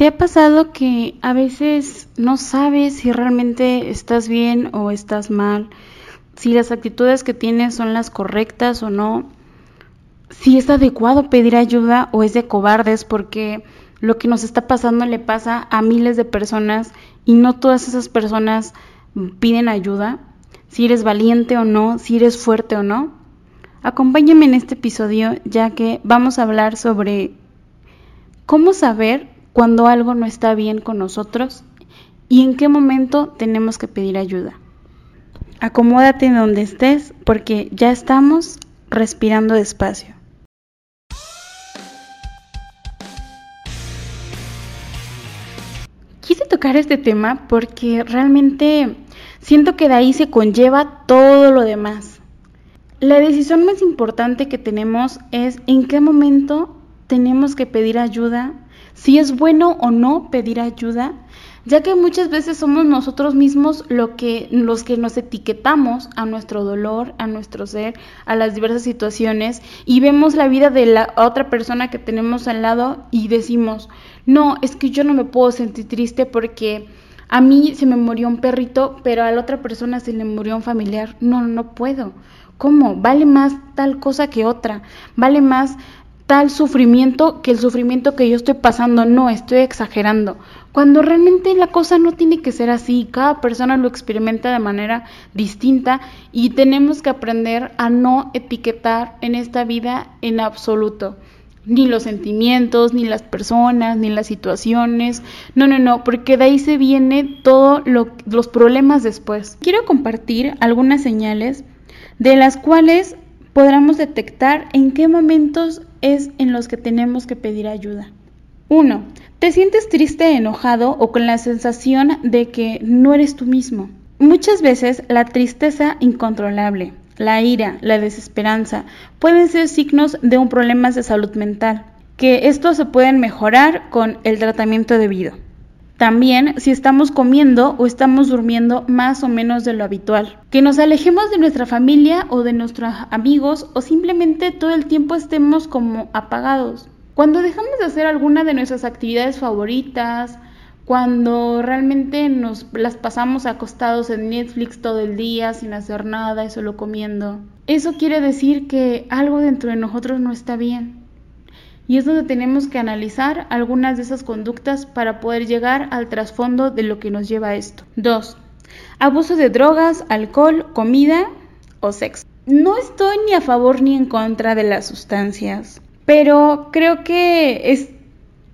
¿Te ha pasado que a veces no sabes si realmente estás bien o estás mal? Si las actitudes que tienes son las correctas o no. Si es adecuado pedir ayuda o es de cobardes porque lo que nos está pasando le pasa a miles de personas y no todas esas personas piden ayuda. Si eres valiente o no, si eres fuerte o no. Acompáñame en este episodio ya que vamos a hablar sobre cómo saber cuando algo no está bien con nosotros y en qué momento tenemos que pedir ayuda. Acomódate donde estés porque ya estamos respirando despacio. Quise tocar este tema porque realmente siento que de ahí se conlleva todo lo demás. La decisión más importante que tenemos es en qué momento tenemos que pedir ayuda si es bueno o no pedir ayuda, ya que muchas veces somos nosotros mismos los que nos etiquetamos a nuestro dolor, a nuestro ser, a las diversas situaciones y vemos la vida de la otra persona que tenemos al lado y decimos, no, es que yo no me puedo sentir triste porque a mí se me murió un perrito, pero a la otra persona se le murió un familiar. No, no puedo. ¿Cómo? Vale más tal cosa que otra. Vale más tal sufrimiento que el sufrimiento que yo estoy pasando, no, estoy exagerando. Cuando realmente la cosa no tiene que ser así, cada persona lo experimenta de manera distinta y tenemos que aprender a no etiquetar en esta vida en absoluto ni los sentimientos, ni las personas, ni las situaciones. No, no, no, porque de ahí se viene todos los problemas después. Quiero compartir algunas señales de las cuales podremos detectar en qué momentos es en los que tenemos que pedir ayuda. 1. Te sientes triste, enojado o con la sensación de que no eres tú mismo. Muchas veces la tristeza incontrolable, la ira, la desesperanza pueden ser signos de un problema de salud mental, que estos se pueden mejorar con el tratamiento debido. También si estamos comiendo o estamos durmiendo más o menos de lo habitual. Que nos alejemos de nuestra familia o de nuestros amigos o simplemente todo el tiempo estemos como apagados. Cuando dejamos de hacer alguna de nuestras actividades favoritas, cuando realmente nos las pasamos acostados en Netflix todo el día sin hacer nada y solo comiendo. Eso quiere decir que algo dentro de nosotros no está bien. Y es donde tenemos que analizar algunas de esas conductas para poder llegar al trasfondo de lo que nos lleva a esto. 2. Abuso de drogas, alcohol, comida o sexo. No estoy ni a favor ni en contra de las sustancias, pero creo que es,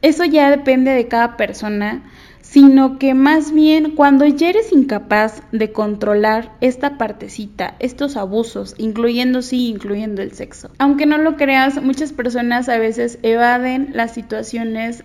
eso ya depende de cada persona sino que más bien cuando ya eres incapaz de controlar esta partecita, estos abusos, incluyendo sí, incluyendo el sexo. Aunque no lo creas, muchas personas a veces evaden las situaciones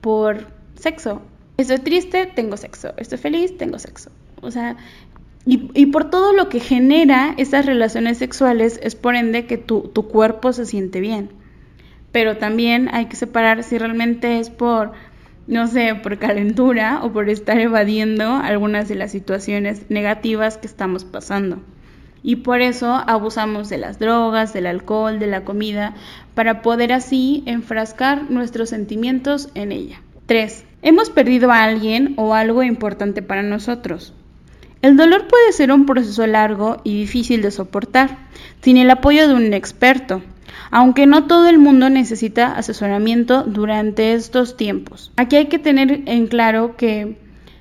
por sexo. Estoy triste, tengo sexo. Estoy feliz, tengo sexo. O sea, y, y, por todo lo que genera esas relaciones sexuales, es por ende que tu, tu cuerpo se siente bien. Pero también hay que separar si realmente es por no sé, por calentura o por estar evadiendo algunas de las situaciones negativas que estamos pasando. Y por eso abusamos de las drogas, del alcohol, de la comida, para poder así enfrascar nuestros sentimientos en ella. 3. Hemos perdido a alguien o algo importante para nosotros. El dolor puede ser un proceso largo y difícil de soportar, sin el apoyo de un experto, aunque no todo el mundo necesita asesoramiento durante estos tiempos. Aquí hay que tener en claro que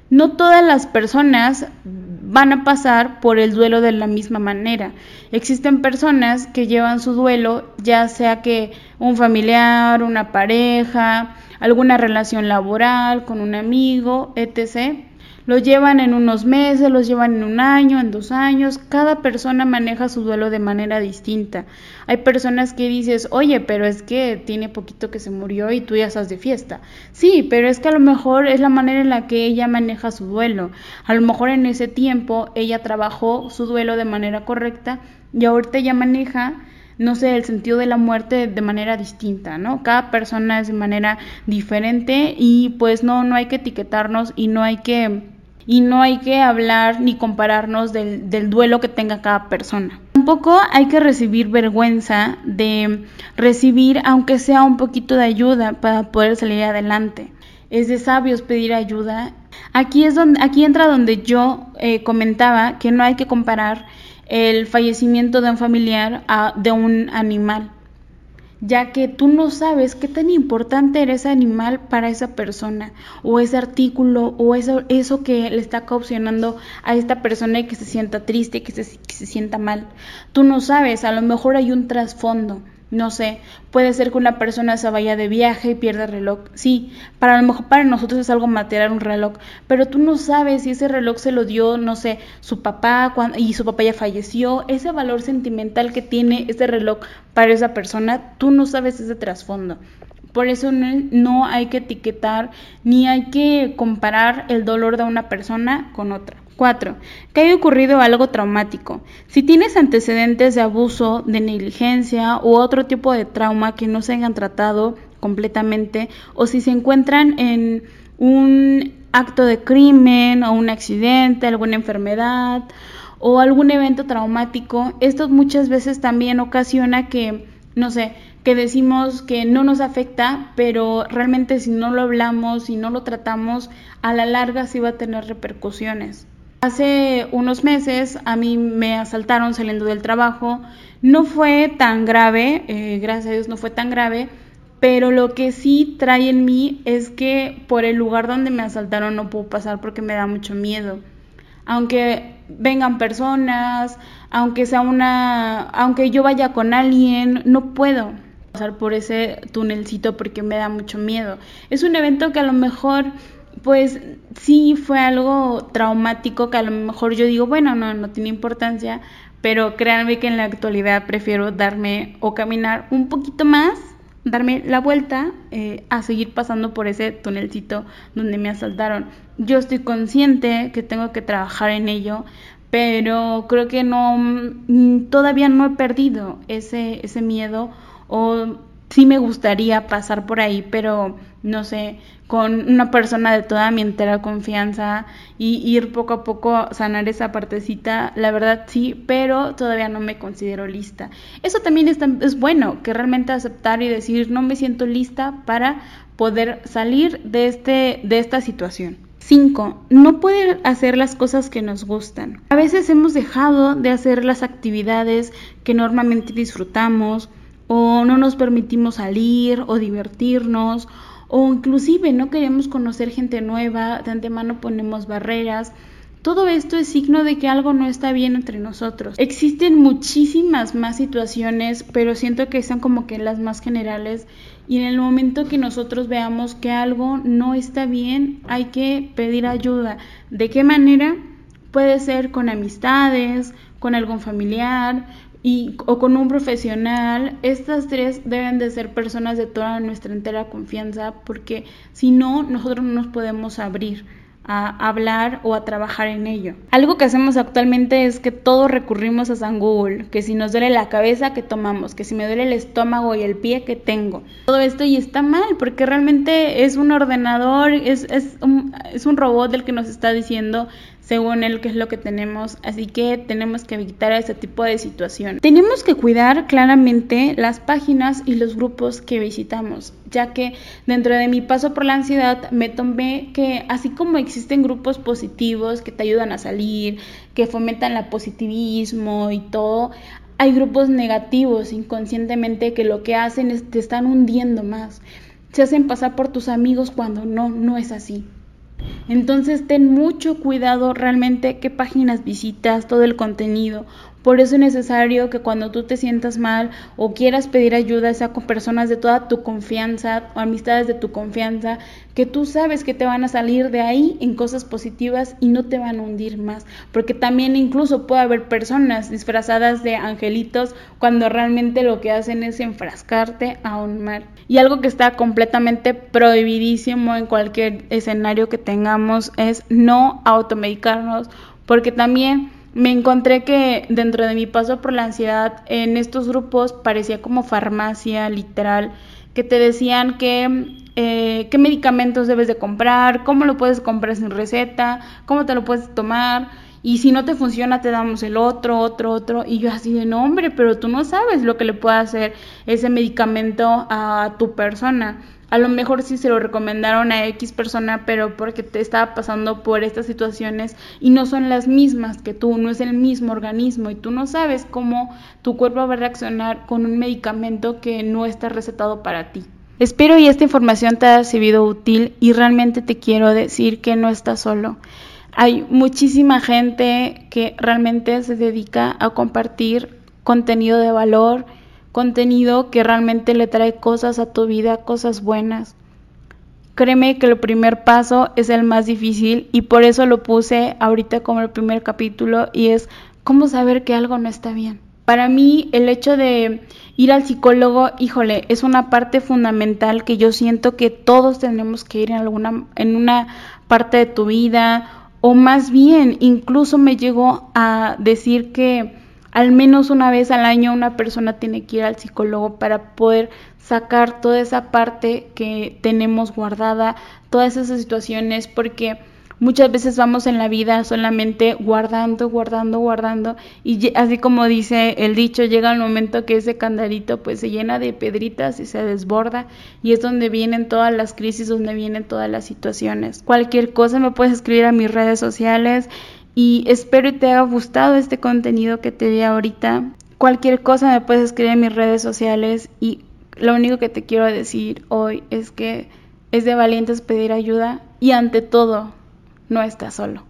no todas las personas van a pasar por el duelo de la misma manera. Existen personas que llevan su duelo, ya sea que un familiar, una pareja, alguna relación laboral con un amigo, etc lo llevan en unos meses, los llevan en un año, en dos años. Cada persona maneja su duelo de manera distinta. Hay personas que dices, oye, pero es que tiene poquito que se murió y tú ya estás de fiesta. Sí, pero es que a lo mejor es la manera en la que ella maneja su duelo. A lo mejor en ese tiempo ella trabajó su duelo de manera correcta y ahorita ya maneja no sé, el sentido de la muerte de manera distinta, ¿no? Cada persona es de manera diferente y pues no, no hay que etiquetarnos y no hay que y no hay que hablar ni compararnos del, del, duelo que tenga cada persona. Tampoco hay que recibir vergüenza de recibir, aunque sea un poquito de ayuda para poder salir adelante. es de sabios pedir ayuda. Aquí es donde, aquí entra donde yo eh, comentaba que no hay que comparar el fallecimiento de un familiar a, de un animal ya que tú no sabes qué tan importante era ese animal para esa persona, o ese artículo, o eso, eso que le está caucionando a esta persona y que se sienta triste, que se, que se sienta mal. Tú no sabes, a lo mejor hay un trasfondo. No sé, puede ser que una persona se vaya de viaje y pierda el reloj. Sí, para lo mejor para nosotros es algo material un reloj, pero tú no sabes si ese reloj se lo dio, no sé, su papá y su papá ya falleció. Ese valor sentimental que tiene ese reloj para esa persona, tú no sabes ese trasfondo. Por eso no hay que etiquetar ni hay que comparar el dolor de una persona con otra. 4. Que haya ocurrido algo traumático. Si tienes antecedentes de abuso, de negligencia u otro tipo de trauma que no se hayan tratado completamente o si se encuentran en un acto de crimen o un accidente, alguna enfermedad o algún evento traumático, esto muchas veces también ocasiona que, no sé, que decimos que no nos afecta, pero realmente si no lo hablamos, si no lo tratamos, a la larga sí va a tener repercusiones. Hace unos meses a mí me asaltaron saliendo del trabajo. No fue tan grave, eh, gracias a Dios no fue tan grave, pero lo que sí trae en mí es que por el lugar donde me asaltaron no puedo pasar porque me da mucho miedo. Aunque vengan personas, aunque sea una, aunque yo vaya con alguien, no puedo pasar por ese tunelcito porque me da mucho miedo. Es un evento que a lo mejor pues sí fue algo traumático que a lo mejor yo digo, bueno, no, no tiene importancia, pero créanme que en la actualidad prefiero darme o caminar un poquito más, darme la vuelta eh, a seguir pasando por ese tunelcito donde me asaltaron. Yo estoy consciente que tengo que trabajar en ello, pero creo que no, mm, todavía no he perdido ese, ese miedo o sí me gustaría pasar por ahí, pero no sé, con una persona de toda mi entera confianza y ir poco a poco sanar esa partecita, la verdad sí, pero todavía no me considero lista. Eso también es, es bueno, que realmente aceptar y decir no me siento lista para poder salir de, este, de esta situación. 5. No poder hacer las cosas que nos gustan. A veces hemos dejado de hacer las actividades que normalmente disfrutamos, o no nos permitimos salir o divertirnos o inclusive no queremos conocer gente nueva, de antemano ponemos barreras. Todo esto es signo de que algo no está bien entre nosotros. Existen muchísimas más situaciones, pero siento que son como que las más generales y en el momento que nosotros veamos que algo no está bien, hay que pedir ayuda. ¿De qué manera? Puede ser con amistades, con algún familiar, y, o con un profesional, estas tres deben de ser personas de toda nuestra entera confianza porque si no, nosotros no nos podemos abrir a hablar o a trabajar en ello. Algo que hacemos actualmente es que todos recurrimos a San Google, que si nos duele la cabeza, que tomamos, que si me duele el estómago y el pie, que tengo. Todo esto y está mal, porque realmente es un ordenador, es, es, un, es un robot el que nos está diciendo según él qué es lo que tenemos, así que tenemos que evitar ese tipo de situación. Tenemos que cuidar claramente las páginas y los grupos que visitamos, ya que dentro de mi paso por la ansiedad me tomé que así como existen grupos positivos que te ayudan a salir, que fomentan el positivismo y todo, hay grupos negativos inconscientemente que lo que hacen es te están hundiendo más. Se hacen pasar por tus amigos cuando no, no es así. Entonces ten mucho cuidado realmente qué páginas visitas, todo el contenido, por eso es necesario que cuando tú te sientas mal o quieras pedir ayuda, sea con personas de toda tu confianza o amistades de tu confianza, que tú sabes que te van a salir de ahí en cosas positivas y no te van a hundir más. Porque también incluso puede haber personas disfrazadas de angelitos cuando realmente lo que hacen es enfrascarte a un mal. Y algo que está completamente prohibidísimo en cualquier escenario que tengamos es no automedicarnos, porque también me encontré que dentro de mi paso por la ansiedad, en estos grupos parecía como farmacia, literal, que te decían que eh, qué medicamentos debes de comprar, cómo lo puedes comprar sin receta, cómo te lo puedes tomar, y si no te funciona te damos el otro, otro, otro, y yo así de nombre, pero tú no sabes lo que le puede hacer ese medicamento a tu persona. A lo mejor sí se lo recomendaron a X persona, pero porque te estaba pasando por estas situaciones y no son las mismas que tú, no es el mismo organismo y tú no sabes cómo tu cuerpo va a reaccionar con un medicamento que no está recetado para ti. Espero y esta información te haya sido útil y realmente te quiero decir que no estás solo. Hay muchísima gente que realmente se dedica a compartir contenido de valor, contenido que realmente le trae cosas a tu vida, cosas buenas. Créeme que el primer paso es el más difícil y por eso lo puse ahorita como el primer capítulo y es cómo saber que algo no está bien. Para mí el hecho de ir al psicólogo, híjole, es una parte fundamental que yo siento que todos tenemos que ir en alguna en una parte de tu vida o más bien incluso me llegó a decir que al menos una vez al año una persona tiene que ir al psicólogo para poder sacar toda esa parte que tenemos guardada, todas esas situaciones, porque muchas veces vamos en la vida solamente guardando, guardando, guardando, y así como dice el dicho, llega el momento que ese candadito pues se llena de pedritas y se desborda, y es donde vienen todas las crisis, donde vienen todas las situaciones. Cualquier cosa me puedes escribir a mis redes sociales y espero que te haya gustado este contenido que te di ahorita. Cualquier cosa me puedes escribir en mis redes sociales y lo único que te quiero decir hoy es que es de valientes pedir ayuda y ante todo no estás solo.